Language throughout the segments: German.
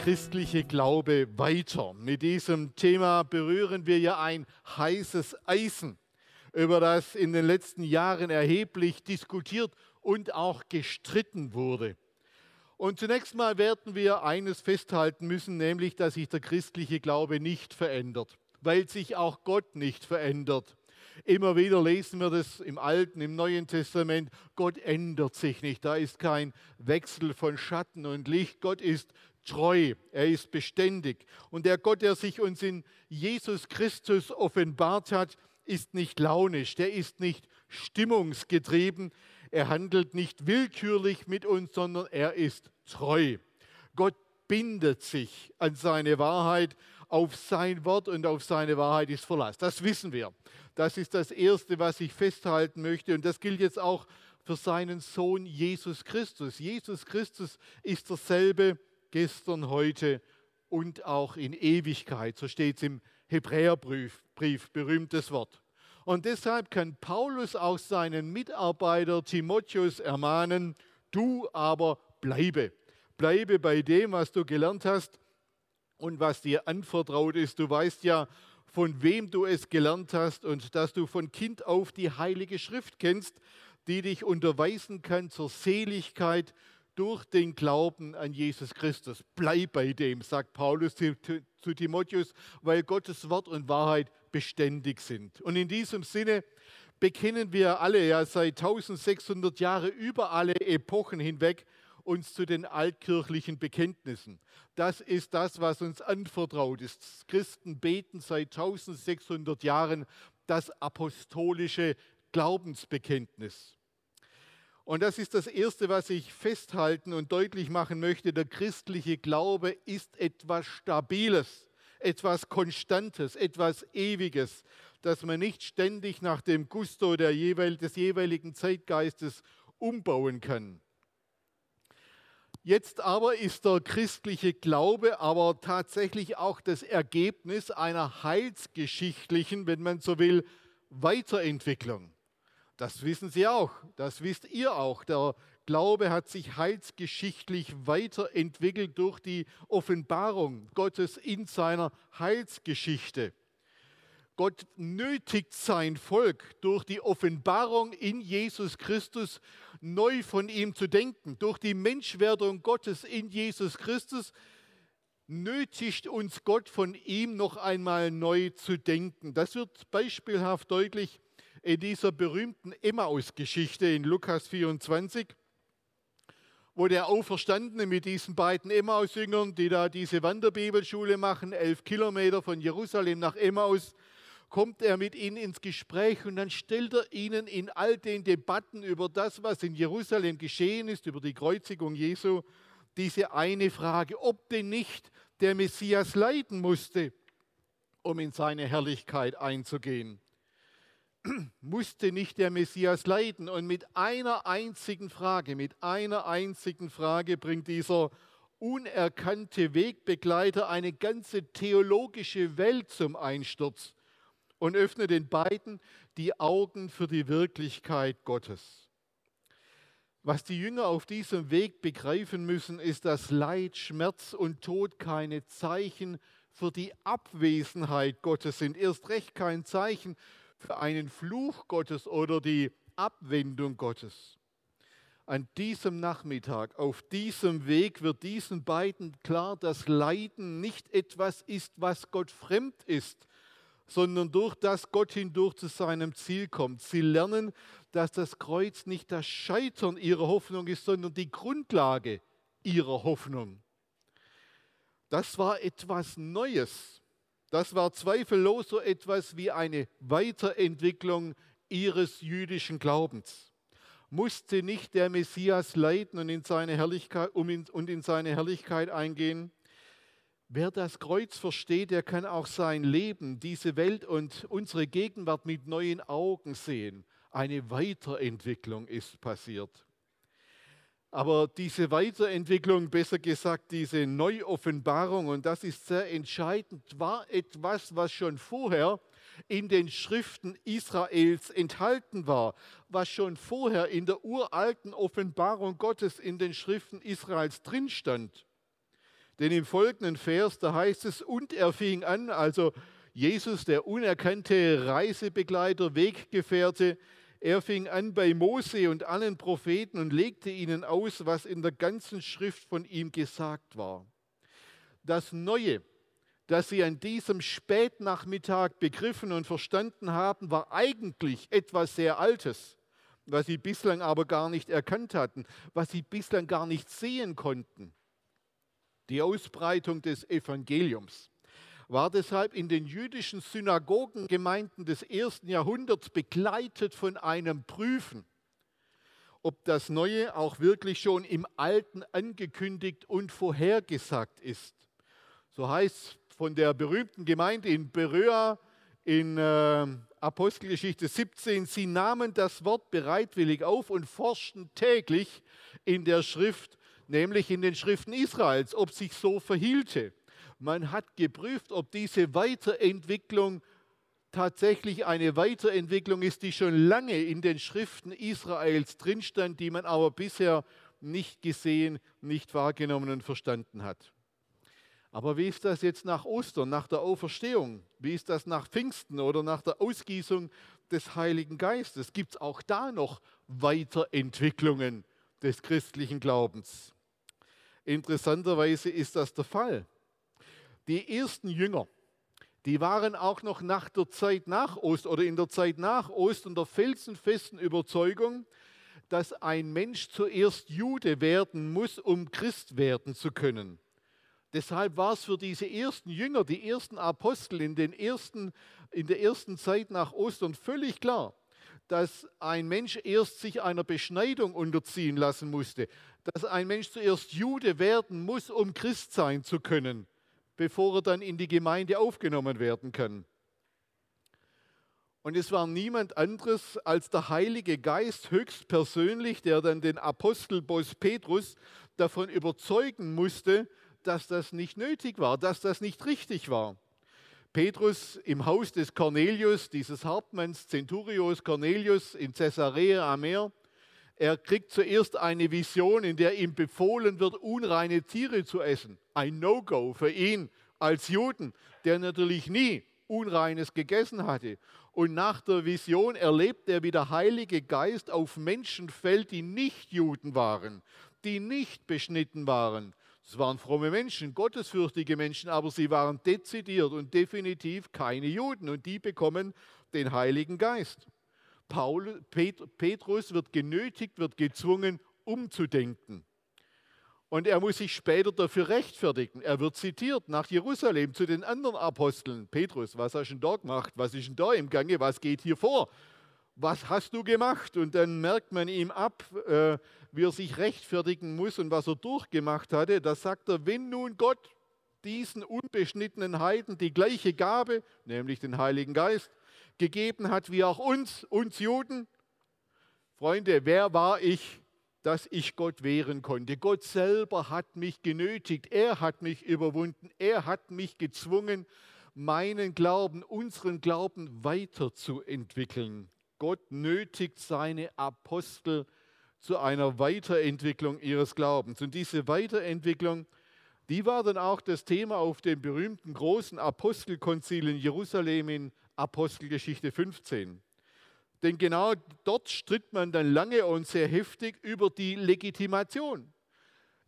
Christliche Glaube weiter. Mit diesem Thema berühren wir ja ein heißes Eisen, über das in den letzten Jahren erheblich diskutiert und auch gestritten wurde. Und zunächst mal werden wir eines festhalten müssen, nämlich dass sich der christliche Glaube nicht verändert, weil sich auch Gott nicht verändert. Immer wieder lesen wir das im Alten, im Neuen Testament. Gott ändert sich nicht. Da ist kein Wechsel von Schatten und Licht. Gott ist treu. Er ist beständig. Und der Gott, der sich uns in Jesus Christus offenbart hat, ist nicht launisch. Der ist nicht stimmungsgetrieben. Er handelt nicht willkürlich mit uns, sondern er ist treu. Gott bindet sich an seine Wahrheit, auf sein Wort und auf seine Wahrheit ist Verlass. Das wissen wir. Das ist das Erste, was ich festhalten möchte. Und das gilt jetzt auch für seinen Sohn Jesus Christus. Jesus Christus ist derselbe gestern, heute und auch in Ewigkeit. So steht es im Hebräerbrief, Brief, berühmtes Wort. Und deshalb kann Paulus auch seinen Mitarbeiter Timotheus ermahnen, du aber bleibe. Bleibe bei dem, was du gelernt hast und was dir anvertraut ist. Du weißt ja, von wem du es gelernt hast und dass du von Kind auf die Heilige Schrift kennst, die dich unterweisen kann zur Seligkeit durch den Glauben an Jesus Christus. Bleib bei dem, sagt Paulus zu Timotheus, weil Gottes Wort und Wahrheit beständig sind. Und in diesem Sinne bekennen wir alle ja seit 1600 Jahren über alle Epochen hinweg uns zu den altkirchlichen Bekenntnissen. Das ist das, was uns anvertraut ist. Christen beten seit 1600 Jahren das apostolische Glaubensbekenntnis. Und das ist das Erste, was ich festhalten und deutlich machen möchte. Der christliche Glaube ist etwas Stabiles, etwas Konstantes, etwas Ewiges, das man nicht ständig nach dem Gusto der jeweil, des jeweiligen Zeitgeistes umbauen kann. Jetzt aber ist der christliche Glaube aber tatsächlich auch das Ergebnis einer heilsgeschichtlichen, wenn man so will, Weiterentwicklung. Das wissen Sie auch, das wisst ihr auch. Der Glaube hat sich heilsgeschichtlich weiterentwickelt durch die Offenbarung Gottes in seiner Heilsgeschichte. Gott nötigt sein Volk durch die Offenbarung in Jesus Christus neu von ihm zu denken. Durch die Menschwerdung Gottes in Jesus Christus nötigt uns Gott von ihm noch einmal neu zu denken. Das wird beispielhaft deutlich in dieser berühmten Emmaus-Geschichte in Lukas 24 wo der Auferstandene mit diesen beiden Emmaus-Jüngern, die da diese Wanderbibelschule machen, elf Kilometer von Jerusalem nach Emmaus, kommt er mit ihnen ins Gespräch und dann stellt er ihnen in all den Debatten über das, was in Jerusalem geschehen ist, über die Kreuzigung Jesu, diese eine Frage, ob denn nicht der Messias leiden musste, um in seine Herrlichkeit einzugehen. Musste nicht der Messias leiden? Und mit einer einzigen Frage, mit einer einzigen Frage bringt dieser unerkannte Wegbegleiter eine ganze theologische Welt zum Einsturz und öffne den beiden die Augen für die Wirklichkeit Gottes. Was die Jünger auf diesem Weg begreifen müssen, ist, dass Leid, Schmerz und Tod keine Zeichen für die Abwesenheit Gottes sind. Erst recht kein Zeichen für einen Fluch Gottes oder die Abwendung Gottes. An diesem Nachmittag, auf diesem Weg wird diesen beiden klar, dass Leiden nicht etwas ist, was Gott fremd ist, sondern durch das Gott hindurch zu seinem Ziel kommt. Sie lernen, dass das Kreuz nicht das Scheitern ihrer Hoffnung ist, sondern die Grundlage ihrer Hoffnung. Das war etwas Neues. Das war zweifellos so etwas wie eine Weiterentwicklung ihres jüdischen Glaubens. Musste nicht der Messias leiden und in seine Herrlichkeit, um in, und in seine Herrlichkeit eingehen? Wer das Kreuz versteht, der kann auch sein Leben, diese Welt und unsere Gegenwart mit neuen Augen sehen. Eine Weiterentwicklung ist passiert. Aber diese Weiterentwicklung, besser gesagt diese Neuoffenbarung, und das ist sehr entscheidend, war etwas, was schon vorher in den Schriften Israels enthalten war, was schon vorher in der uralten Offenbarung Gottes in den Schriften Israels drin stand. Denn im folgenden Vers, da heißt es, und er fing an, also Jesus, der unerkannte Reisebegleiter, Weggefährte, er fing an bei Mose und allen Propheten und legte ihnen aus, was in der ganzen Schrift von ihm gesagt war. Das Neue, das sie an diesem Spätnachmittag begriffen und verstanden haben, war eigentlich etwas sehr Altes, was sie bislang aber gar nicht erkannt hatten, was sie bislang gar nicht sehen konnten. Die Ausbreitung des Evangeliums war deshalb in den jüdischen Synagogengemeinden des ersten Jahrhunderts begleitet von einem Prüfen, ob das Neue auch wirklich schon im Alten angekündigt und vorhergesagt ist. So heißt von der berühmten Gemeinde in Beröa in äh, Apostelgeschichte 17, sie nahmen das Wort bereitwillig auf und forschten täglich in der Schrift, nämlich in den Schriften Israels, ob sich so verhielte. Man hat geprüft, ob diese Weiterentwicklung tatsächlich eine Weiterentwicklung ist, die schon lange in den Schriften Israels drinstand, die man aber bisher nicht gesehen, nicht wahrgenommen und verstanden hat. Aber wie ist das jetzt nach Ostern, nach der Auferstehung? Wie ist das nach Pfingsten oder nach der Ausgießung des Heiligen Geistes? Gibt es auch da noch Weiterentwicklungen des christlichen Glaubens? Interessanterweise ist das der Fall. Die ersten Jünger, die waren auch noch nach der Zeit nach Ostern oder in der Zeit nach Ostern der felsenfesten Überzeugung, dass ein Mensch zuerst Jude werden muss, um Christ werden zu können. Deshalb war es für diese ersten Jünger, die ersten Apostel in, den ersten, in der ersten Zeit nach Ostern völlig klar, dass ein Mensch erst sich einer Beschneidung unterziehen lassen musste, dass ein Mensch zuerst Jude werden muss, um Christ sein zu können, bevor er dann in die Gemeinde aufgenommen werden kann. Und es war niemand anderes als der Heilige Geist höchstpersönlich, der dann den Apostelboss Petrus davon überzeugen musste, dass das nicht nötig war, dass das nicht richtig war. Petrus im Haus des Cornelius, dieses Hauptmanns Centurios Cornelius in Caesarea am Meer, er kriegt zuerst eine Vision, in der ihm befohlen wird, unreine Tiere zu essen. Ein No-Go für ihn als Juden, der natürlich nie Unreines gegessen hatte. Und nach der Vision erlebt er, wie der Heilige Geist auf Menschen fällt, die nicht Juden waren, die nicht beschnitten waren. Es waren fromme Menschen, gottesfürchtige Menschen, aber sie waren dezidiert und definitiv keine Juden. Und die bekommen den Heiligen Geist. Paul, Petrus wird genötigt, wird gezwungen, umzudenken. Und er muss sich später dafür rechtfertigen. Er wird zitiert nach Jerusalem zu den anderen Aposteln. Petrus, was hast du denn da gemacht? Was ist denn da im Gange? Was geht hier vor? Was hast du gemacht? Und dann merkt man ihm ab, äh, wie er sich rechtfertigen muss und was er durchgemacht hatte. Da sagt er, wenn nun Gott diesen unbeschnittenen Heiden die gleiche Gabe, nämlich den Heiligen Geist, gegeben hat wie auch uns, uns Juden. Freunde, wer war ich, dass ich Gott wehren konnte? Gott selber hat mich genötigt, er hat mich überwunden, er hat mich gezwungen, meinen Glauben, unseren Glauben weiterzuentwickeln. Gott nötigt seine Apostel zu einer Weiterentwicklung ihres Glaubens. Und diese Weiterentwicklung, die war dann auch das Thema auf dem berühmten großen Apostelkonzil in Jerusalem in Apostelgeschichte 15. Denn genau dort stritt man dann lange und sehr heftig über die Legitimation.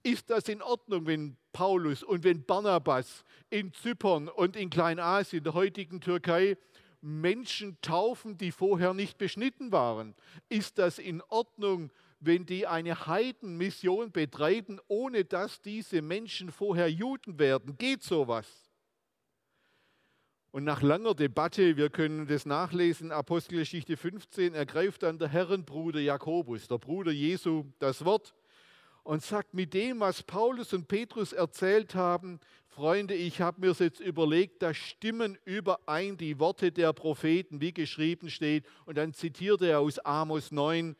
Ist das in Ordnung, wenn Paulus und wenn Barnabas in Zypern und in Kleinasien, der heutigen Türkei, Menschen taufen, die vorher nicht beschnitten waren? Ist das in Ordnung, wenn die eine Heidenmission betreiben, ohne dass diese Menschen vorher Juden werden? Geht sowas? Und nach langer Debatte, wir können das nachlesen, Apostelgeschichte 15, ergreift dann der Herrenbruder Jakobus, der Bruder Jesu, das Wort und sagt, mit dem, was Paulus und Petrus erzählt haben, Freunde, ich habe mir das jetzt überlegt, da stimmen überein die Worte der Propheten, wie geschrieben steht. Und dann zitiert er aus Amos 9,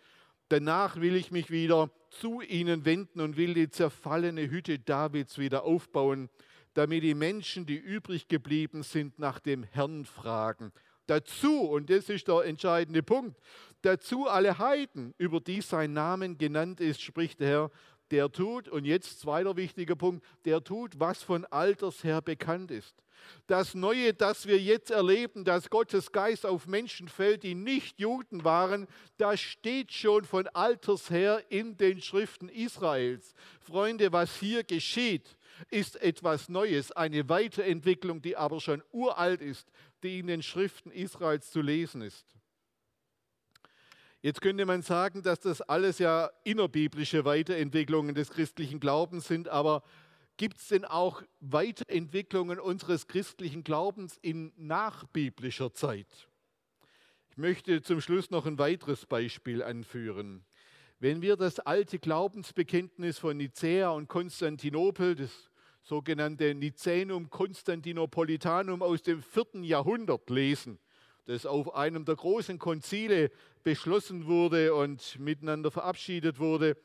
danach will ich mich wieder zu ihnen wenden und will die zerfallene Hütte Davids wieder aufbauen, damit die Menschen, die übrig geblieben sind, nach dem Herrn fragen. Dazu, und das ist der entscheidende Punkt, dazu alle Heiden, über die sein Name genannt ist, spricht der Herr, der tut, und jetzt zweiter wichtiger Punkt, der tut, was von alters her bekannt ist. Das Neue, das wir jetzt erleben, dass Gottes Geist auf Menschen fällt, die nicht Juden waren, das steht schon von alters her in den Schriften Israels. Freunde, was hier geschieht, ist etwas Neues, eine Weiterentwicklung, die aber schon uralt ist, die in den Schriften Israels zu lesen ist. Jetzt könnte man sagen, dass das alles ja innerbiblische Weiterentwicklungen des christlichen Glaubens sind, aber gibt es denn auch Weiterentwicklungen unseres christlichen Glaubens in nachbiblischer Zeit? Ich möchte zum Schluss noch ein weiteres Beispiel anführen. Wenn wir das alte Glaubensbekenntnis von Nicäa und Konstantinopel, das sogenannte Nicänum Konstantinopolitanum aus dem vierten Jahrhundert lesen, das auf einem der großen Konzile beschlossen wurde und miteinander verabschiedet wurde,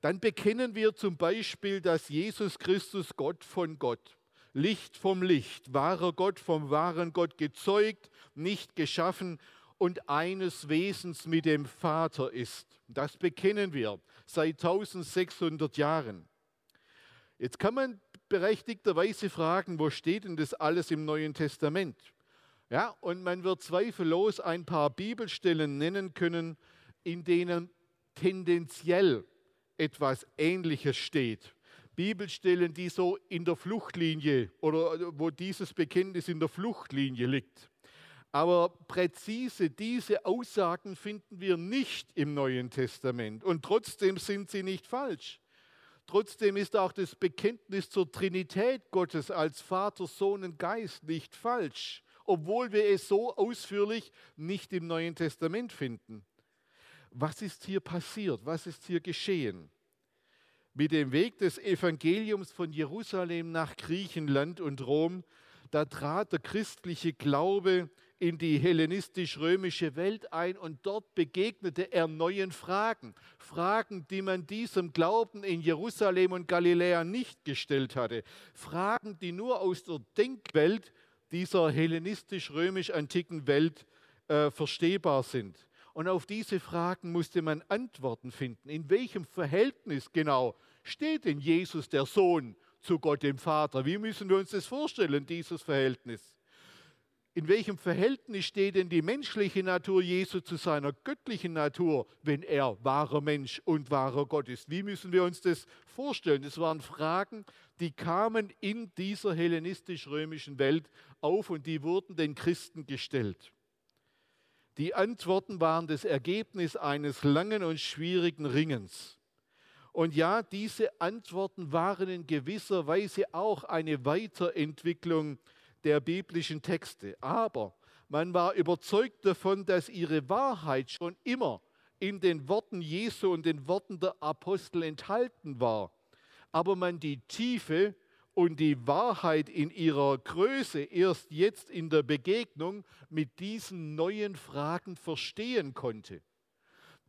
dann bekennen wir zum Beispiel, dass Jesus Christus Gott von Gott, Licht vom Licht, wahrer Gott vom wahren Gott gezeugt, nicht geschaffen und eines Wesens mit dem Vater ist. Das bekennen wir seit 1600 Jahren. Jetzt kann man berechtigterweise fragen, wo steht denn das alles im Neuen Testament? Ja, und man wird zweifellos ein paar Bibelstellen nennen können, in denen tendenziell etwas Ähnliches steht. Bibelstellen, die so in der Fluchtlinie oder wo dieses Bekenntnis in der Fluchtlinie liegt. Aber präzise diese Aussagen finden wir nicht im Neuen Testament und trotzdem sind sie nicht falsch. Trotzdem ist auch das Bekenntnis zur Trinität Gottes als Vater, Sohn und Geist nicht falsch obwohl wir es so ausführlich nicht im Neuen Testament finden. Was ist hier passiert? Was ist hier geschehen? Mit dem Weg des Evangeliums von Jerusalem nach Griechenland und Rom, da trat der christliche Glaube in die hellenistisch-römische Welt ein und dort begegnete er neuen Fragen. Fragen, die man diesem Glauben in Jerusalem und Galiläa nicht gestellt hatte. Fragen, die nur aus der Denkwelt dieser hellenistisch-römisch-antiken Welt äh, verstehbar sind. Und auf diese Fragen musste man Antworten finden. In welchem Verhältnis genau steht denn Jesus, der Sohn, zu Gott dem Vater? Wie müssen wir uns das vorstellen, dieses Verhältnis? In welchem Verhältnis steht denn die menschliche Natur Jesu zu seiner göttlichen Natur, wenn er wahrer Mensch und wahrer Gott ist? Wie müssen wir uns das vorstellen? Das waren Fragen, die kamen in dieser hellenistisch-römischen Welt auf und die wurden den Christen gestellt. Die Antworten waren das Ergebnis eines langen und schwierigen Ringens. Und ja, diese Antworten waren in gewisser Weise auch eine Weiterentwicklung der biblischen Texte. Aber man war überzeugt davon, dass ihre Wahrheit schon immer in den Worten Jesu und den Worten der Apostel enthalten war. Aber man die Tiefe und die Wahrheit in ihrer Größe erst jetzt in der Begegnung mit diesen neuen Fragen verstehen konnte.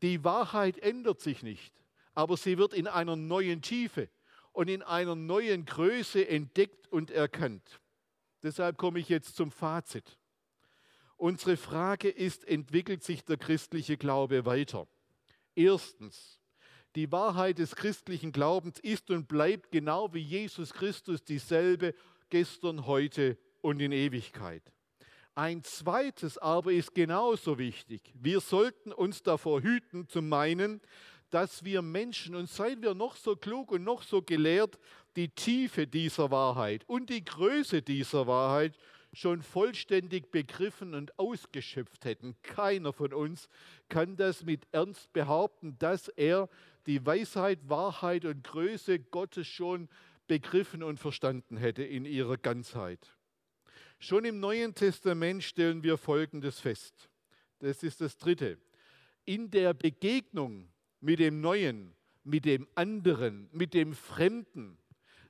Die Wahrheit ändert sich nicht, aber sie wird in einer neuen Tiefe und in einer neuen Größe entdeckt und erkannt. Deshalb komme ich jetzt zum Fazit. Unsere Frage ist, entwickelt sich der christliche Glaube weiter? Erstens, die Wahrheit des christlichen Glaubens ist und bleibt genau wie Jesus Christus dieselbe gestern, heute und in Ewigkeit. Ein zweites aber ist genauso wichtig. Wir sollten uns davor hüten zu meinen, dass wir Menschen, und seien wir noch so klug und noch so gelehrt, die Tiefe dieser Wahrheit und die Größe dieser Wahrheit schon vollständig begriffen und ausgeschöpft hätten. Keiner von uns kann das mit Ernst behaupten, dass er die Weisheit, Wahrheit und Größe Gottes schon begriffen und verstanden hätte in ihrer Ganzheit. Schon im Neuen Testament stellen wir Folgendes fest. Das ist das Dritte. In der Begegnung mit dem Neuen mit dem anderen, mit dem Fremden,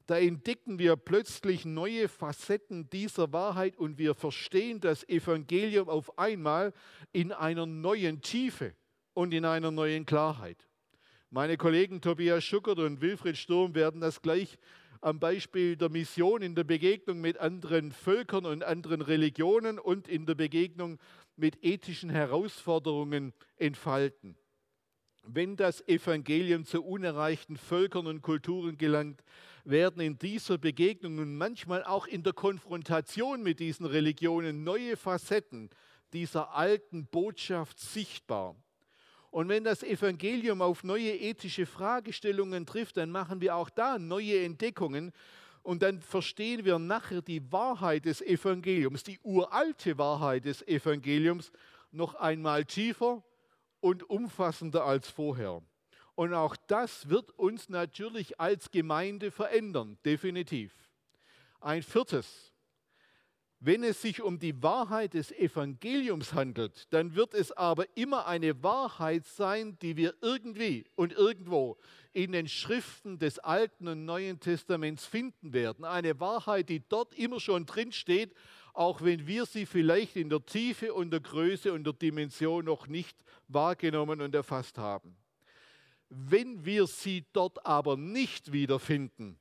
da entdecken wir plötzlich neue Facetten dieser Wahrheit und wir verstehen das Evangelium auf einmal in einer neuen Tiefe und in einer neuen Klarheit. Meine Kollegen Tobias Schuckert und Wilfried Sturm werden das gleich am Beispiel der Mission in der Begegnung mit anderen Völkern und anderen Religionen und in der Begegnung mit ethischen Herausforderungen entfalten. Wenn das Evangelium zu unerreichten Völkern und Kulturen gelangt, werden in dieser Begegnung und manchmal auch in der Konfrontation mit diesen Religionen neue Facetten dieser alten Botschaft sichtbar. Und wenn das Evangelium auf neue ethische Fragestellungen trifft, dann machen wir auch da neue Entdeckungen und dann verstehen wir nachher die Wahrheit des Evangeliums, die uralte Wahrheit des Evangeliums noch einmal tiefer und umfassender als vorher. Und auch das wird uns natürlich als Gemeinde verändern, definitiv. Ein viertes, wenn es sich um die Wahrheit des Evangeliums handelt, dann wird es aber immer eine Wahrheit sein, die wir irgendwie und irgendwo in den Schriften des Alten und Neuen Testaments finden werden. Eine Wahrheit, die dort immer schon drinsteht, auch wenn wir sie vielleicht in der Tiefe und der Größe und der Dimension noch nicht wahrgenommen und erfasst haben. Wenn wir sie dort aber nicht wiederfinden,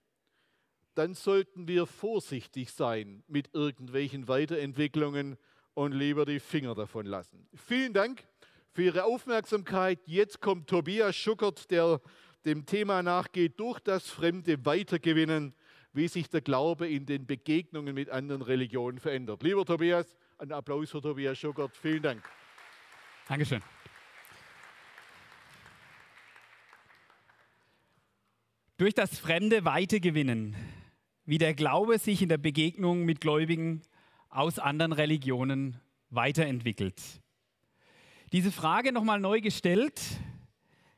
dann sollten wir vorsichtig sein mit irgendwelchen Weiterentwicklungen und lieber die Finger davon lassen. Vielen Dank für Ihre Aufmerksamkeit. Jetzt kommt Tobias Schuckert, der dem Thema nachgeht, durch das Fremde weitergewinnen, wie sich der Glaube in den Begegnungen mit anderen Religionen verändert. Lieber Tobias, ein Applaus für Tobias Schuckert. Vielen Dank. Dankeschön. Durch das Fremde weitergewinnen wie der Glaube sich in der Begegnung mit Gläubigen aus anderen Religionen weiterentwickelt. Diese Frage nochmal neu gestellt,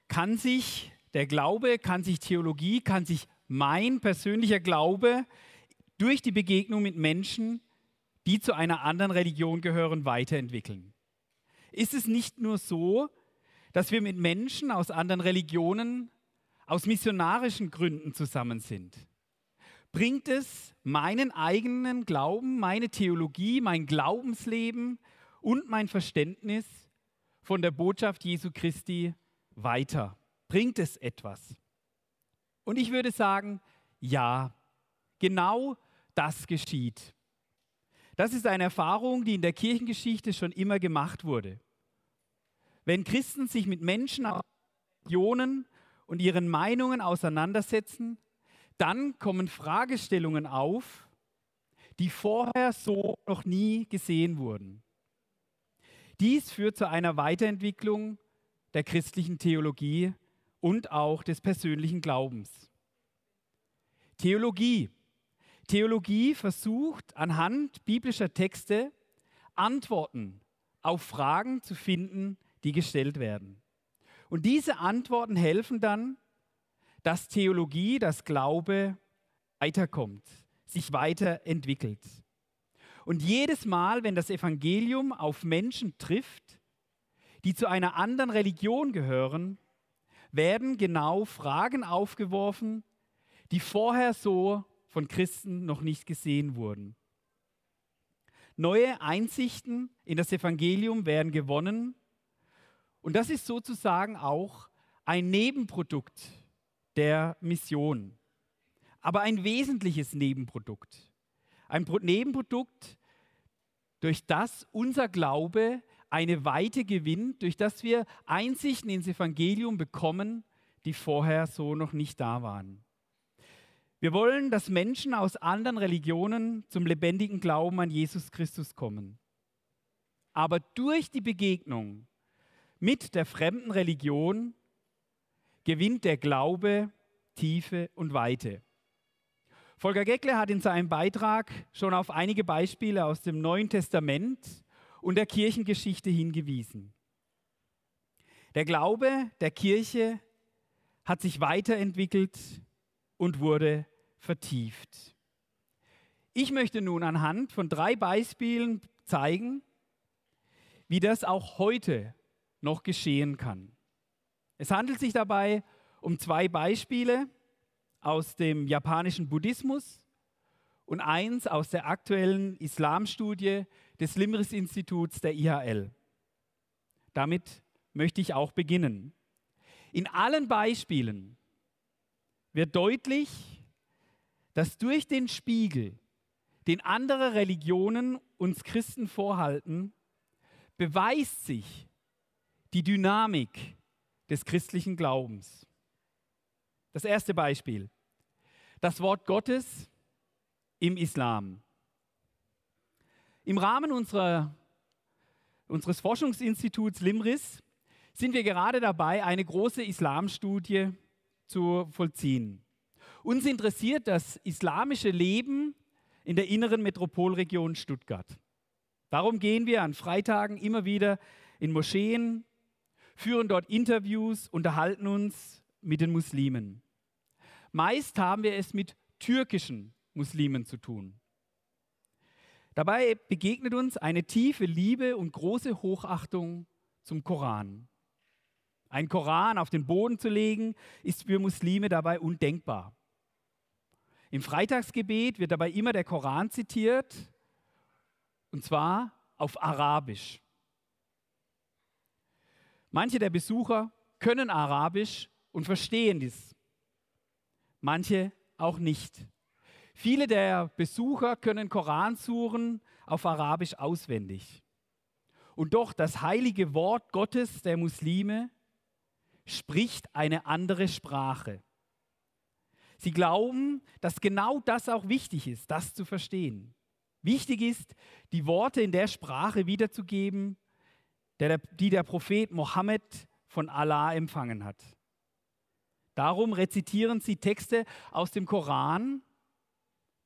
kann sich der Glaube, kann sich Theologie, kann sich mein persönlicher Glaube durch die Begegnung mit Menschen, die zu einer anderen Religion gehören, weiterentwickeln? Ist es nicht nur so, dass wir mit Menschen aus anderen Religionen aus missionarischen Gründen zusammen sind? bringt es meinen eigenen Glauben, meine Theologie, mein Glaubensleben und mein Verständnis von der Botschaft Jesu Christi weiter? Bringt es etwas? Und ich würde sagen, ja, genau das geschieht. Das ist eine Erfahrung, die in der Kirchengeschichte schon immer gemacht wurde. Wenn Christen sich mit Menschen aus Religionen und ihren Meinungen auseinandersetzen, dann kommen Fragestellungen auf, die vorher so noch nie gesehen wurden. Dies führt zu einer Weiterentwicklung der christlichen Theologie und auch des persönlichen Glaubens. Theologie. Theologie versucht anhand biblischer Texte Antworten auf Fragen zu finden, die gestellt werden. Und diese Antworten helfen dann, dass Theologie, dass Glaube weiterkommt, sich weiterentwickelt. Und jedes Mal, wenn das Evangelium auf Menschen trifft, die zu einer anderen Religion gehören, werden genau Fragen aufgeworfen, die vorher so von Christen noch nicht gesehen wurden. Neue Einsichten in das Evangelium werden gewonnen und das ist sozusagen auch ein Nebenprodukt der Mission. Aber ein wesentliches Nebenprodukt. Ein Nebenprodukt, durch das unser Glaube eine Weite gewinnt, durch das wir Einsichten ins Evangelium bekommen, die vorher so noch nicht da waren. Wir wollen, dass Menschen aus anderen Religionen zum lebendigen Glauben an Jesus Christus kommen. Aber durch die Begegnung mit der fremden Religion gewinnt der Glaube Tiefe und Weite. Volker Geckle hat in seinem Beitrag schon auf einige Beispiele aus dem Neuen Testament und der Kirchengeschichte hingewiesen. Der Glaube der Kirche hat sich weiterentwickelt und wurde vertieft. Ich möchte nun anhand von drei Beispielen zeigen, wie das auch heute noch geschehen kann. Es handelt sich dabei um zwei Beispiele aus dem japanischen Buddhismus und eins aus der aktuellen Islamstudie des Limris-Instituts der IHL. Damit möchte ich auch beginnen. In allen Beispielen wird deutlich, dass durch den Spiegel, den andere Religionen uns Christen vorhalten, beweist sich die Dynamik des christlichen Glaubens. Das erste Beispiel. Das Wort Gottes im Islam. Im Rahmen unserer, unseres Forschungsinstituts Limris sind wir gerade dabei, eine große Islamstudie zu vollziehen. Uns interessiert das islamische Leben in der inneren Metropolregion Stuttgart. Darum gehen wir an Freitagen immer wieder in Moscheen, führen dort Interviews, unterhalten uns mit den Muslimen. Meist haben wir es mit türkischen Muslimen zu tun. Dabei begegnet uns eine tiefe Liebe und große Hochachtung zum Koran. Ein Koran auf den Boden zu legen, ist für Muslime dabei undenkbar. Im Freitagsgebet wird dabei immer der Koran zitiert, und zwar auf Arabisch. Manche der Besucher können Arabisch und verstehen dies, manche auch nicht. Viele der Besucher können Koransuren auf Arabisch auswendig. Und doch das heilige Wort Gottes der Muslime spricht eine andere Sprache. Sie glauben, dass genau das auch wichtig ist, das zu verstehen. Wichtig ist, die Worte in der Sprache wiederzugeben, die der Prophet Mohammed von Allah empfangen hat. Darum rezitieren sie Texte aus dem Koran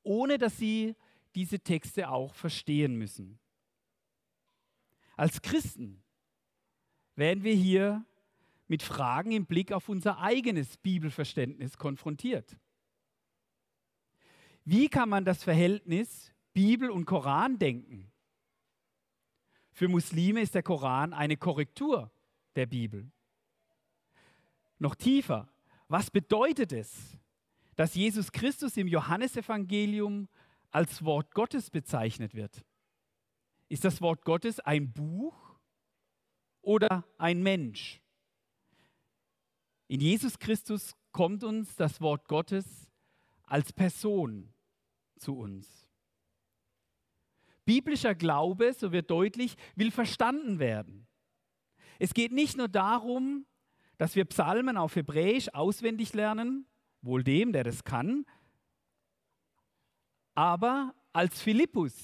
ohne dass sie diese Texte auch verstehen müssen. Als Christen werden wir hier mit Fragen im Blick auf unser eigenes Bibelverständnis konfrontiert. Wie kann man das Verhältnis Bibel und Koran denken? Für Muslime ist der Koran eine Korrektur der Bibel. Noch tiefer, was bedeutet es, dass Jesus Christus im Johannesevangelium als Wort Gottes bezeichnet wird. Ist das Wort Gottes ein Buch oder ein Mensch? In Jesus Christus kommt uns das Wort Gottes als Person zu uns. Biblischer Glaube, so wird deutlich, will verstanden werden. Es geht nicht nur darum, dass wir Psalmen auf Hebräisch auswendig lernen, wohl dem, der das kann. Aber als Philippus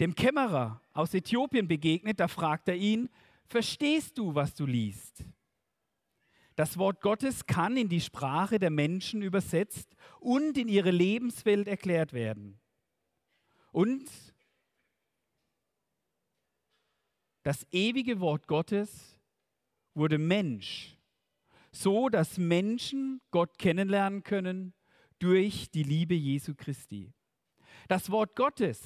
dem Kämmerer aus Äthiopien begegnet, da fragt er ihn, verstehst du, was du liest? Das Wort Gottes kann in die Sprache der Menschen übersetzt und in ihre Lebenswelt erklärt werden. Und das ewige Wort Gottes wurde Mensch so dass Menschen Gott kennenlernen können durch die Liebe Jesu Christi. Das Wort Gottes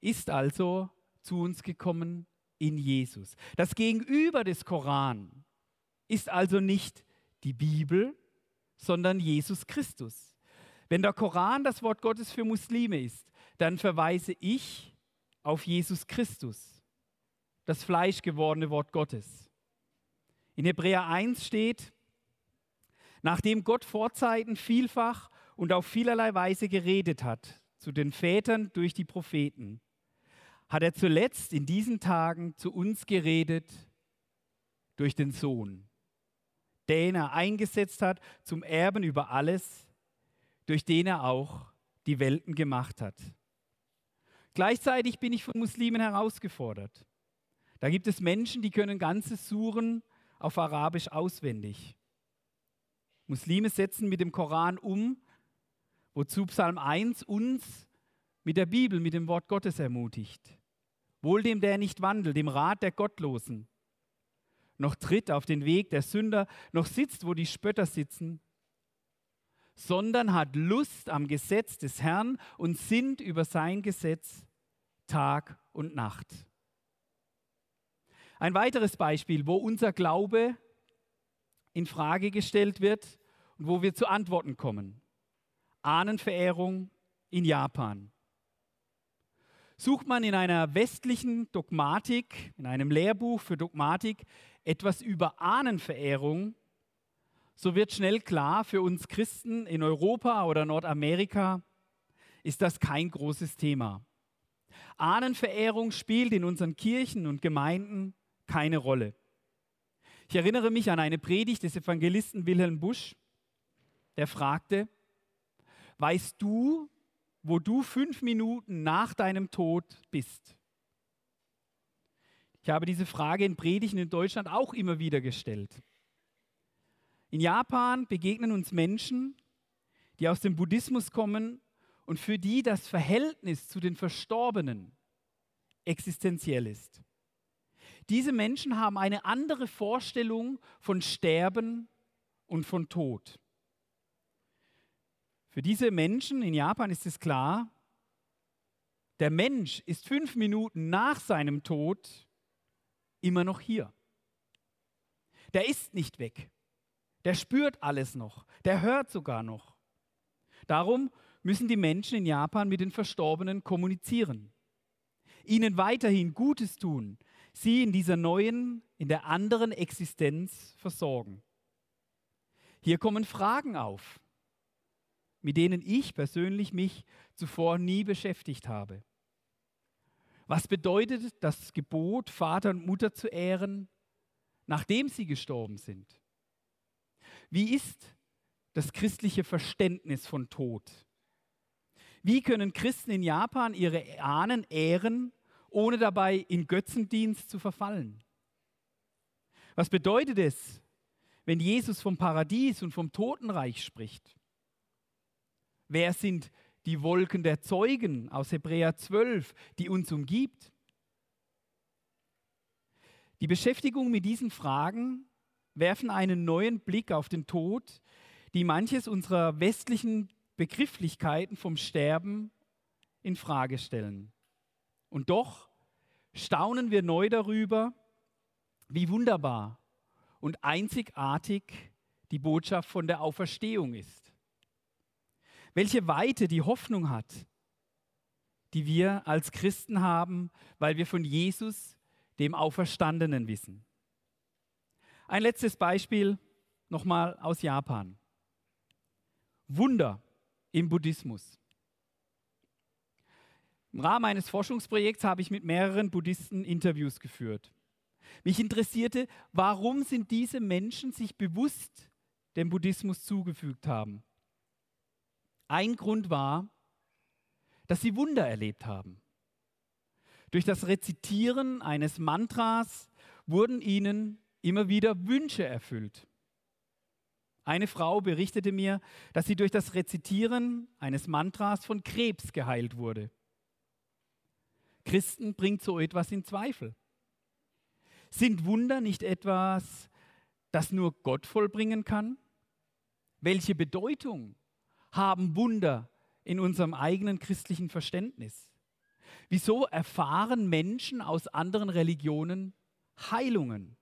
ist also zu uns gekommen in Jesus. Das Gegenüber des Koran ist also nicht die Bibel, sondern Jesus Christus. Wenn der Koran das Wort Gottes für Muslime ist, dann verweise ich auf Jesus Christus, das fleischgewordene Wort Gottes. In Hebräer 1 steht, nachdem Gott vor Zeiten vielfach und auf vielerlei Weise geredet hat zu den Vätern durch die Propheten, hat er zuletzt in diesen Tagen zu uns geredet durch den Sohn, den er eingesetzt hat zum Erben über alles, durch den er auch die Welten gemacht hat. Gleichzeitig bin ich von Muslimen herausgefordert. Da gibt es Menschen, die können ganze Suren auf Arabisch auswendig. Muslime setzen mit dem Koran um, wozu Psalm 1 uns mit der Bibel, mit dem Wort Gottes ermutigt. Wohl dem, der nicht wandelt, dem Rat der Gottlosen, noch tritt auf den Weg der Sünder, noch sitzt, wo die Spötter sitzen, sondern hat Lust am Gesetz des Herrn und sinnt über sein Gesetz Tag und Nacht. Ein weiteres Beispiel, wo unser Glaube in Frage gestellt wird und wo wir zu Antworten kommen. Ahnenverehrung in Japan. Sucht man in einer westlichen Dogmatik, in einem Lehrbuch für Dogmatik, etwas über Ahnenverehrung, so wird schnell klar, für uns Christen in Europa oder Nordamerika ist das kein großes Thema. Ahnenverehrung spielt in unseren Kirchen und Gemeinden keine Rolle. Ich erinnere mich an eine Predigt des Evangelisten Wilhelm Busch, der fragte, weißt du, wo du fünf Minuten nach deinem Tod bist? Ich habe diese Frage in Predigten in Deutschland auch immer wieder gestellt. In Japan begegnen uns Menschen, die aus dem Buddhismus kommen und für die das Verhältnis zu den Verstorbenen existenziell ist. Diese Menschen haben eine andere Vorstellung von Sterben und von Tod. Für diese Menschen in Japan ist es klar, der Mensch ist fünf Minuten nach seinem Tod immer noch hier. Der ist nicht weg. Der spürt alles noch. Der hört sogar noch. Darum müssen die Menschen in Japan mit den Verstorbenen kommunizieren, ihnen weiterhin Gutes tun, sie in dieser neuen, in der anderen Existenz versorgen. Hier kommen Fragen auf, mit denen ich persönlich mich zuvor nie beschäftigt habe. Was bedeutet das Gebot, Vater und Mutter zu ehren, nachdem sie gestorben sind? Wie ist das christliche Verständnis von Tod? Wie können Christen in Japan ihre Ahnen ehren, ohne dabei in Götzendienst zu verfallen? Was bedeutet es, wenn Jesus vom Paradies und vom Totenreich spricht? Wer sind die Wolken der Zeugen aus Hebräer 12, die uns umgibt? Die Beschäftigung mit diesen Fragen werfen einen neuen Blick auf den Tod, die manches unserer westlichen Begrifflichkeiten vom Sterben in Frage stellen. Und doch staunen wir neu darüber, wie wunderbar und einzigartig die Botschaft von der Auferstehung ist. Welche Weite die Hoffnung hat, die wir als Christen haben, weil wir von Jesus, dem Auferstandenen, wissen. Ein letztes Beispiel nochmal aus Japan. Wunder im Buddhismus. Im Rahmen eines Forschungsprojekts habe ich mit mehreren Buddhisten Interviews geführt. Mich interessierte, warum sind diese Menschen sich bewusst dem Buddhismus zugefügt haben. Ein Grund war, dass sie Wunder erlebt haben. Durch das Rezitieren eines Mantras wurden ihnen immer wieder Wünsche erfüllt. Eine Frau berichtete mir, dass sie durch das Rezitieren eines Mantras von Krebs geheilt wurde. Christen bringt so etwas in Zweifel. Sind Wunder nicht etwas, das nur Gott vollbringen kann? Welche Bedeutung haben Wunder in unserem eigenen christlichen Verständnis? Wieso erfahren Menschen aus anderen Religionen Heilungen?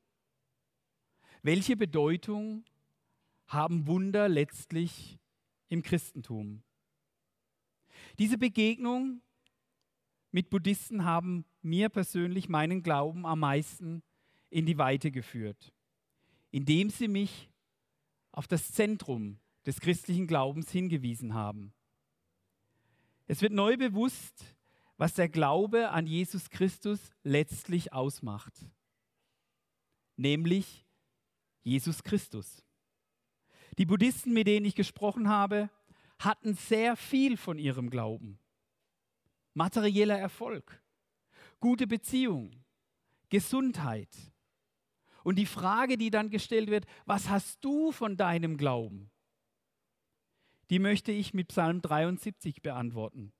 Welche Bedeutung haben Wunder letztlich im Christentum. Diese Begegnung mit Buddhisten haben mir persönlich meinen Glauben am meisten in die Weite geführt, indem sie mich auf das Zentrum des christlichen Glaubens hingewiesen haben. Es wird neu bewusst, was der Glaube an Jesus Christus letztlich ausmacht, nämlich Jesus Christus. Die Buddhisten, mit denen ich gesprochen habe, hatten sehr viel von ihrem Glauben. Materieller Erfolg, gute Beziehung, Gesundheit. Und die Frage, die dann gestellt wird, was hast du von deinem Glauben? Die möchte ich mit Psalm 73 beantworten.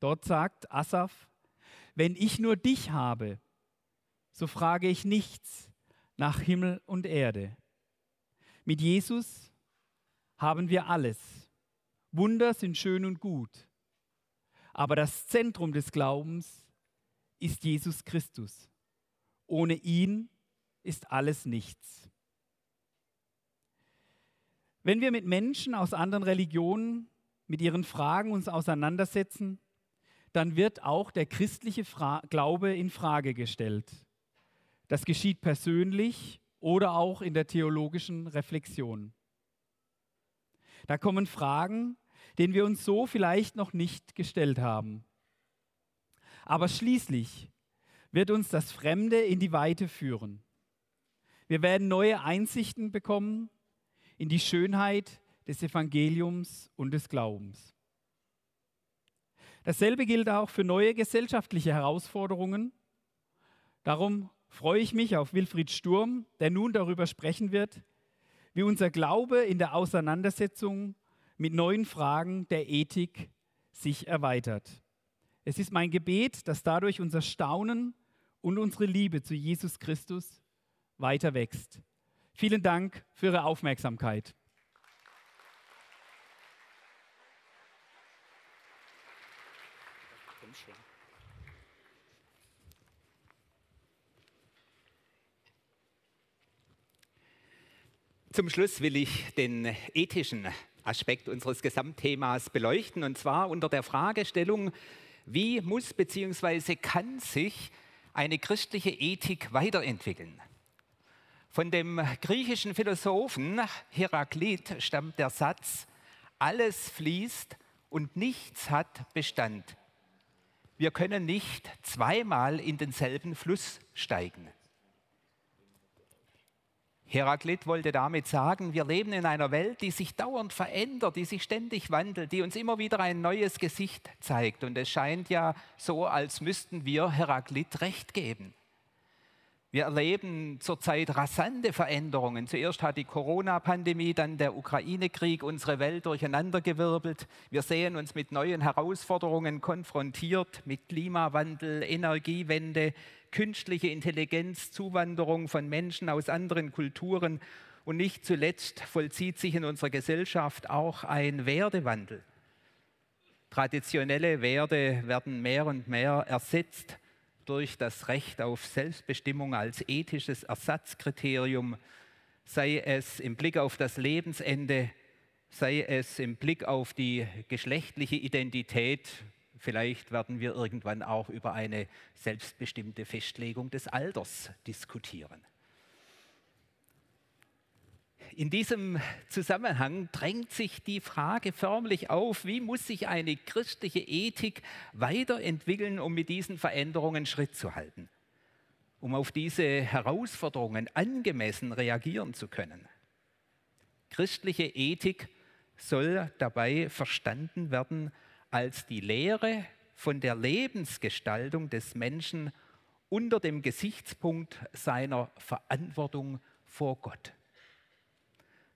Dort sagt Asaf, wenn ich nur dich habe, so frage ich nichts nach Himmel und Erde. Mit Jesus haben wir alles. Wunder sind schön und gut. Aber das Zentrum des Glaubens ist Jesus Christus. Ohne ihn ist alles nichts. Wenn wir mit Menschen aus anderen Religionen mit ihren Fragen uns auseinandersetzen, dann wird auch der christliche Fra Glaube in Frage gestellt. Das geschieht persönlich oder auch in der theologischen Reflexion. Da kommen Fragen, denen wir uns so vielleicht noch nicht gestellt haben. Aber schließlich wird uns das Fremde in die Weite führen. Wir werden neue Einsichten bekommen in die Schönheit des Evangeliums und des Glaubens. Dasselbe gilt auch für neue gesellschaftliche Herausforderungen. Darum freue ich mich auf Wilfried Sturm, der nun darüber sprechen wird, wie unser Glaube in der Auseinandersetzung mit neuen Fragen der Ethik sich erweitert. Es ist mein Gebet, dass dadurch unser Staunen und unsere Liebe zu Jesus Christus weiter wächst. Vielen Dank für Ihre Aufmerksamkeit. Zum Schluss will ich den ethischen Aspekt unseres Gesamtthemas beleuchten, und zwar unter der Fragestellung, wie muss bzw. kann sich eine christliche Ethik weiterentwickeln? Von dem griechischen Philosophen Heraklit stammt der Satz, alles fließt und nichts hat Bestand. Wir können nicht zweimal in denselben Fluss steigen. Heraklit wollte damit sagen, wir leben in einer Welt, die sich dauernd verändert, die sich ständig wandelt, die uns immer wieder ein neues Gesicht zeigt. Und es scheint ja so, als müssten wir Heraklit recht geben. Wir erleben zurzeit rasante Veränderungen. Zuerst hat die Corona-Pandemie, dann der Ukraine-Krieg unsere Welt durcheinandergewirbelt. Wir sehen uns mit neuen Herausforderungen konfrontiert, mit Klimawandel, Energiewende, künstliche Intelligenz, Zuwanderung von Menschen aus anderen Kulturen und nicht zuletzt vollzieht sich in unserer Gesellschaft auch ein Werdewandel. Traditionelle Werte werden mehr und mehr ersetzt durch das Recht auf Selbstbestimmung als ethisches Ersatzkriterium, sei es im Blick auf das Lebensende, sei es im Blick auf die geschlechtliche Identität, Vielleicht werden wir irgendwann auch über eine selbstbestimmte Festlegung des Alters diskutieren. In diesem Zusammenhang drängt sich die Frage förmlich auf, wie muss sich eine christliche Ethik weiterentwickeln, um mit diesen Veränderungen Schritt zu halten, um auf diese Herausforderungen angemessen reagieren zu können. Christliche Ethik soll dabei verstanden werden als die Lehre von der Lebensgestaltung des Menschen unter dem Gesichtspunkt seiner Verantwortung vor Gott.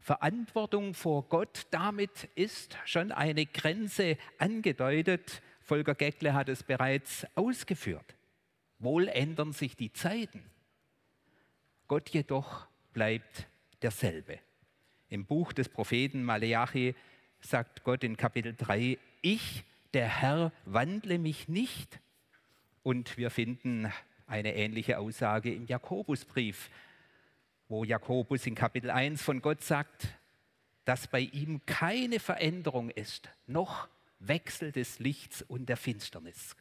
Verantwortung vor Gott, damit ist schon eine Grenze angedeutet. Volker Geckle hat es bereits ausgeführt. Wohl ändern sich die Zeiten. Gott jedoch bleibt derselbe. Im Buch des Propheten Maleachi sagt Gott in Kapitel 3, ich, der Herr, wandle mich nicht. Und wir finden eine ähnliche Aussage im Jakobusbrief, wo Jakobus in Kapitel 1 von Gott sagt, dass bei ihm keine Veränderung ist, noch Wechsel des Lichts und der Finsternis.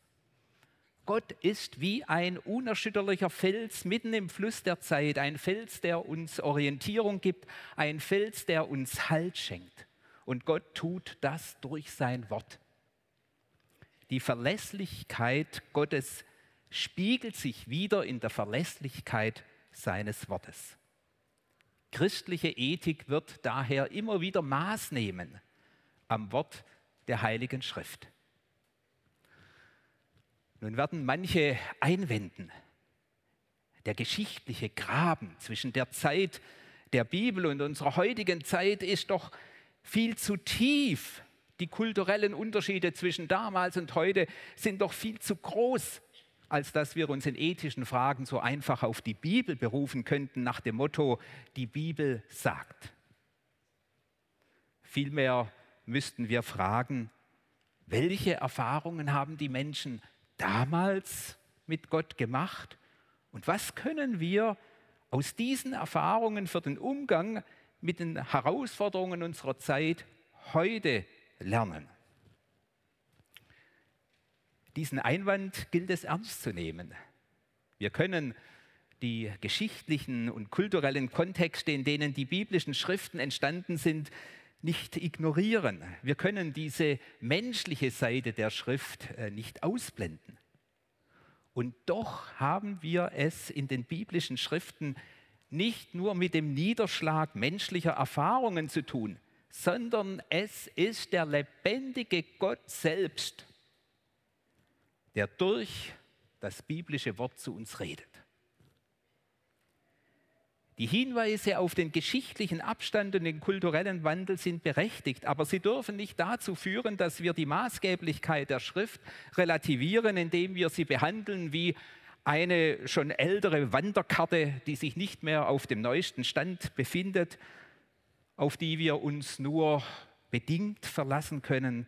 Gott ist wie ein unerschütterlicher Fels mitten im Fluss der Zeit, ein Fels, der uns Orientierung gibt, ein Fels, der uns Halt schenkt. Und Gott tut das durch sein Wort. Die Verlässlichkeit Gottes spiegelt sich wieder in der Verlässlichkeit seines Wortes. Christliche Ethik wird daher immer wieder Maß nehmen am Wort der Heiligen Schrift. Nun werden manche einwenden, der geschichtliche Graben zwischen der Zeit der Bibel und unserer heutigen Zeit ist doch viel zu tief. Die kulturellen Unterschiede zwischen damals und heute sind doch viel zu groß, als dass wir uns in ethischen Fragen so einfach auf die Bibel berufen könnten nach dem Motto, die Bibel sagt. Vielmehr müssten wir fragen, welche Erfahrungen haben die Menschen damals mit Gott gemacht und was können wir aus diesen Erfahrungen für den Umgang mit den Herausforderungen unserer Zeit heute lernen. Diesen Einwand gilt es ernst zu nehmen. Wir können die geschichtlichen und kulturellen Kontexte, in denen die biblischen Schriften entstanden sind, nicht ignorieren. Wir können diese menschliche Seite der Schrift äh, nicht ausblenden. Und doch haben wir es in den biblischen Schriften nicht nur mit dem Niederschlag menschlicher Erfahrungen zu tun, sondern es ist der lebendige Gott selbst, der durch das biblische Wort zu uns redet. Die Hinweise auf den geschichtlichen Abstand und den kulturellen Wandel sind berechtigt, aber sie dürfen nicht dazu führen, dass wir die Maßgeblichkeit der Schrift relativieren, indem wir sie behandeln wie eine schon ältere Wanderkarte, die sich nicht mehr auf dem neuesten Stand befindet, auf die wir uns nur bedingt verlassen können,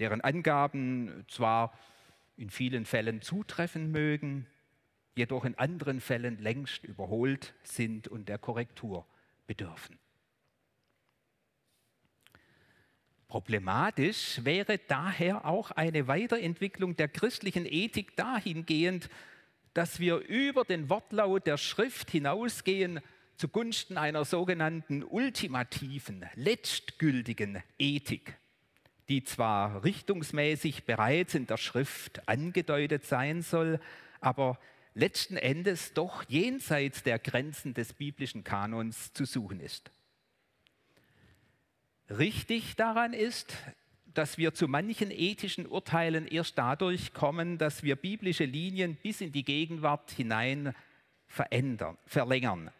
deren Angaben zwar in vielen Fällen zutreffen mögen, jedoch in anderen Fällen längst überholt sind und der Korrektur bedürfen. Problematisch wäre daher auch eine Weiterentwicklung der christlichen Ethik dahingehend, dass wir über den Wortlaut der Schrift hinausgehen zugunsten einer sogenannten ultimativen, letztgültigen Ethik, die zwar richtungsmäßig bereits in der Schrift angedeutet sein soll, aber letzten Endes doch jenseits der Grenzen des biblischen Kanons zu suchen ist. Richtig daran ist, dass wir zu manchen ethischen Urteilen erst dadurch kommen, dass wir biblische Linien bis in die Gegenwart hinein verändern, verlängern.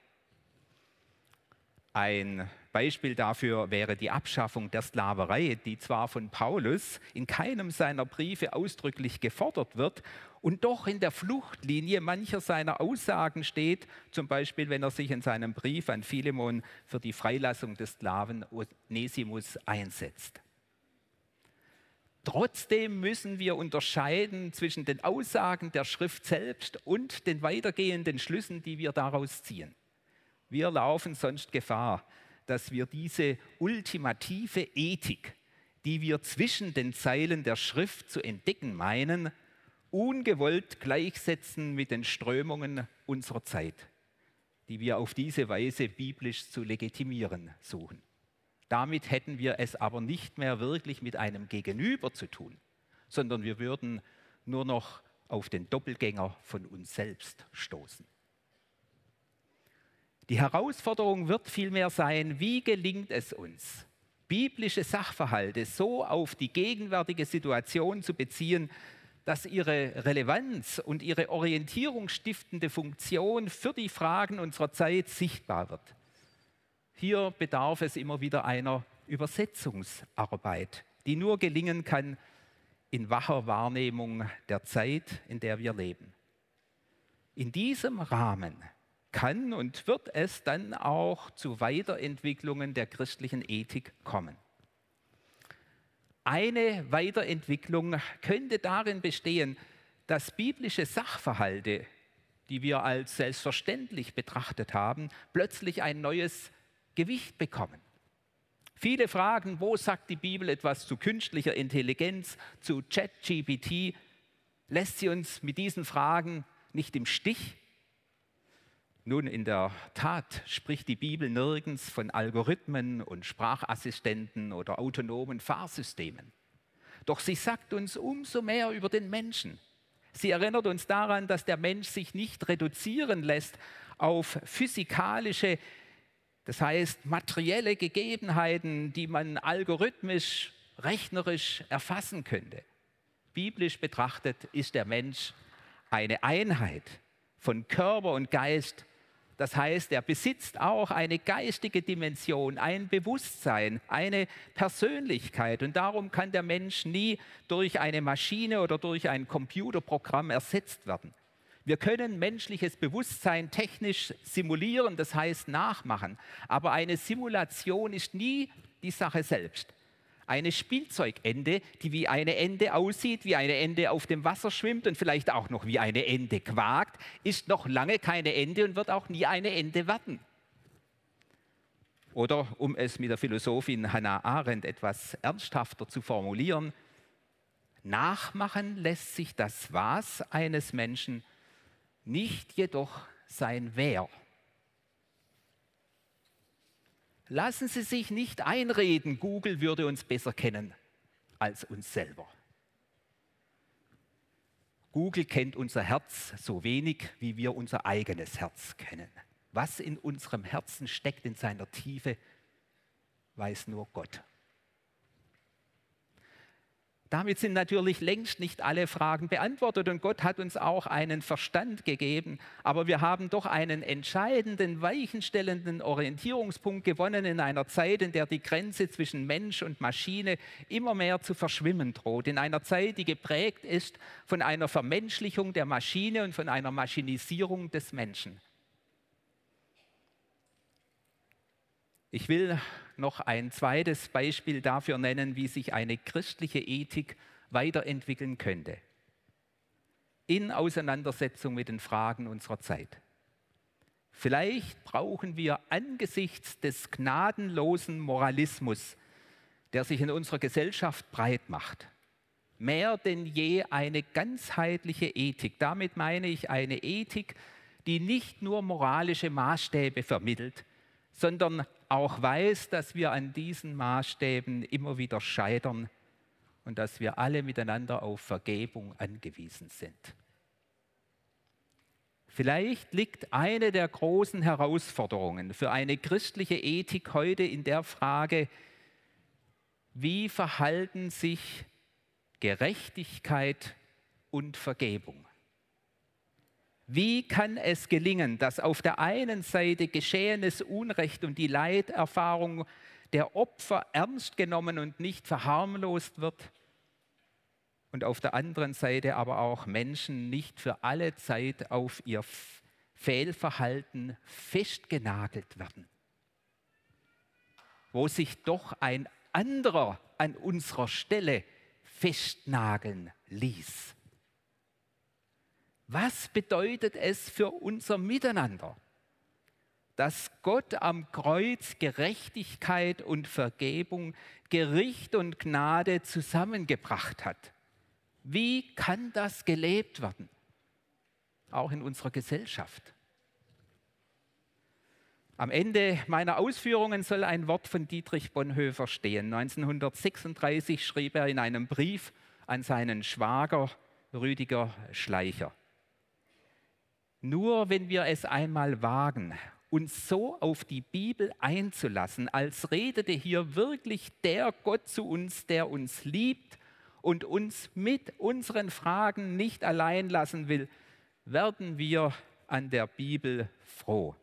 Ein Beispiel dafür wäre die Abschaffung der Sklaverei, die zwar von Paulus in keinem seiner Briefe ausdrücklich gefordert wird und doch in der Fluchtlinie mancher seiner Aussagen steht, zum Beispiel wenn er sich in seinem Brief an Philemon für die Freilassung des Sklaven Onesimus einsetzt. Trotzdem müssen wir unterscheiden zwischen den Aussagen der Schrift selbst und den weitergehenden Schlüssen, die wir daraus ziehen. Wir laufen sonst Gefahr, dass wir diese ultimative Ethik, die wir zwischen den Zeilen der Schrift zu entdecken meinen, ungewollt gleichsetzen mit den Strömungen unserer Zeit, die wir auf diese Weise biblisch zu legitimieren suchen. Damit hätten wir es aber nicht mehr wirklich mit einem Gegenüber zu tun, sondern wir würden nur noch auf den Doppelgänger von uns selbst stoßen. Die Herausforderung wird vielmehr sein, wie gelingt es uns, biblische Sachverhalte so auf die gegenwärtige Situation zu beziehen, dass ihre Relevanz und ihre orientierungsstiftende Funktion für die Fragen unserer Zeit sichtbar wird. Hier bedarf es immer wieder einer Übersetzungsarbeit, die nur gelingen kann in wacher Wahrnehmung der Zeit, in der wir leben. In diesem Rahmen kann und wird es dann auch zu Weiterentwicklungen der christlichen Ethik kommen. Eine Weiterentwicklung könnte darin bestehen, dass biblische Sachverhalte, die wir als selbstverständlich betrachtet haben, plötzlich ein neues Gewicht bekommen. Viele fragen, wo sagt die Bibel etwas zu künstlicher Intelligenz, zu ChatGPT? Lässt sie uns mit diesen Fragen nicht im Stich? Nun, in der Tat spricht die Bibel nirgends von Algorithmen und Sprachassistenten oder autonomen Fahrsystemen. Doch sie sagt uns umso mehr über den Menschen. Sie erinnert uns daran, dass der Mensch sich nicht reduzieren lässt auf physikalische, das heißt materielle Gegebenheiten, die man algorithmisch, rechnerisch erfassen könnte. Biblisch betrachtet ist der Mensch eine Einheit von Körper und Geist, das heißt, er besitzt auch eine geistige Dimension, ein Bewusstsein, eine Persönlichkeit. Und darum kann der Mensch nie durch eine Maschine oder durch ein Computerprogramm ersetzt werden. Wir können menschliches Bewusstsein technisch simulieren, das heißt nachmachen. Aber eine Simulation ist nie die Sache selbst eine Spielzeugente, die wie eine Ente aussieht, wie eine Ente auf dem Wasser schwimmt und vielleicht auch noch wie eine Ente quakt, ist noch lange keine Ente und wird auch nie eine Ente werden. Oder um es mit der Philosophin Hannah Arendt etwas ernsthafter zu formulieren, nachmachen lässt sich das Was eines Menschen, nicht jedoch sein Wer. Lassen Sie sich nicht einreden, Google würde uns besser kennen als uns selber. Google kennt unser Herz so wenig, wie wir unser eigenes Herz kennen. Was in unserem Herzen steckt in seiner Tiefe, weiß nur Gott. Damit sind natürlich längst nicht alle Fragen beantwortet und Gott hat uns auch einen Verstand gegeben, aber wir haben doch einen entscheidenden, weichenstellenden Orientierungspunkt gewonnen in einer Zeit, in der die Grenze zwischen Mensch und Maschine immer mehr zu verschwimmen droht, in einer Zeit, die geprägt ist von einer Vermenschlichung der Maschine und von einer Maschinisierung des Menschen. Ich will noch ein zweites Beispiel dafür nennen, wie sich eine christliche Ethik weiterentwickeln könnte. In Auseinandersetzung mit den Fragen unserer Zeit. Vielleicht brauchen wir angesichts des gnadenlosen Moralismus, der sich in unserer Gesellschaft breit macht, mehr denn je eine ganzheitliche Ethik. Damit meine ich eine Ethik, die nicht nur moralische Maßstäbe vermittelt, sondern auch weiß, dass wir an diesen Maßstäben immer wieder scheitern und dass wir alle miteinander auf Vergebung angewiesen sind. Vielleicht liegt eine der großen Herausforderungen für eine christliche Ethik heute in der Frage, wie verhalten sich Gerechtigkeit und Vergebung? Wie kann es gelingen, dass auf der einen Seite geschehenes Unrecht und die Leiterfahrung der Opfer ernst genommen und nicht verharmlost wird und auf der anderen Seite aber auch Menschen nicht für alle Zeit auf ihr Fehlverhalten festgenagelt werden, wo sich doch ein anderer an unserer Stelle festnageln ließ. Was bedeutet es für unser Miteinander, dass Gott am Kreuz Gerechtigkeit und Vergebung, Gericht und Gnade zusammengebracht hat? Wie kann das gelebt werden? Auch in unserer Gesellschaft. Am Ende meiner Ausführungen soll ein Wort von Dietrich Bonhoeffer stehen. 1936 schrieb er in einem Brief an seinen Schwager Rüdiger Schleicher. Nur wenn wir es einmal wagen, uns so auf die Bibel einzulassen, als redete hier wirklich der Gott zu uns, der uns liebt und uns mit unseren Fragen nicht allein lassen will, werden wir an der Bibel froh.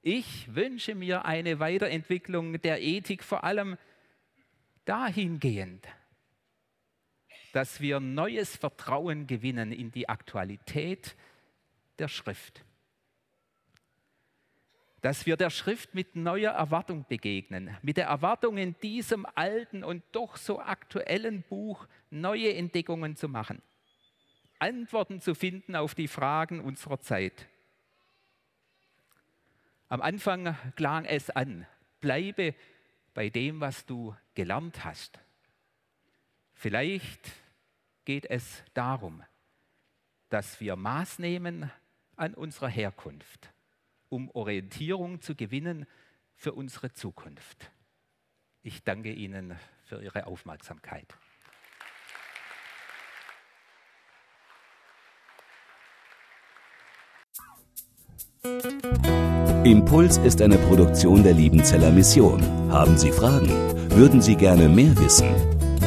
Ich wünsche mir eine Weiterentwicklung der Ethik vor allem dahingehend, dass wir neues Vertrauen gewinnen in die Aktualität der Schrift. Dass wir der Schrift mit neuer Erwartung begegnen, mit der Erwartung in diesem alten und doch so aktuellen Buch neue Entdeckungen zu machen, Antworten zu finden auf die Fragen unserer Zeit. Am Anfang klang es an, bleibe bei dem, was du gelernt hast. Vielleicht geht es darum, dass wir Maß nehmen an unserer Herkunft, um Orientierung zu gewinnen für unsere Zukunft. Ich danke Ihnen für Ihre Aufmerksamkeit. Impuls ist eine Produktion der Liebenzeller Mission. Haben Sie Fragen? Würden Sie gerne mehr wissen?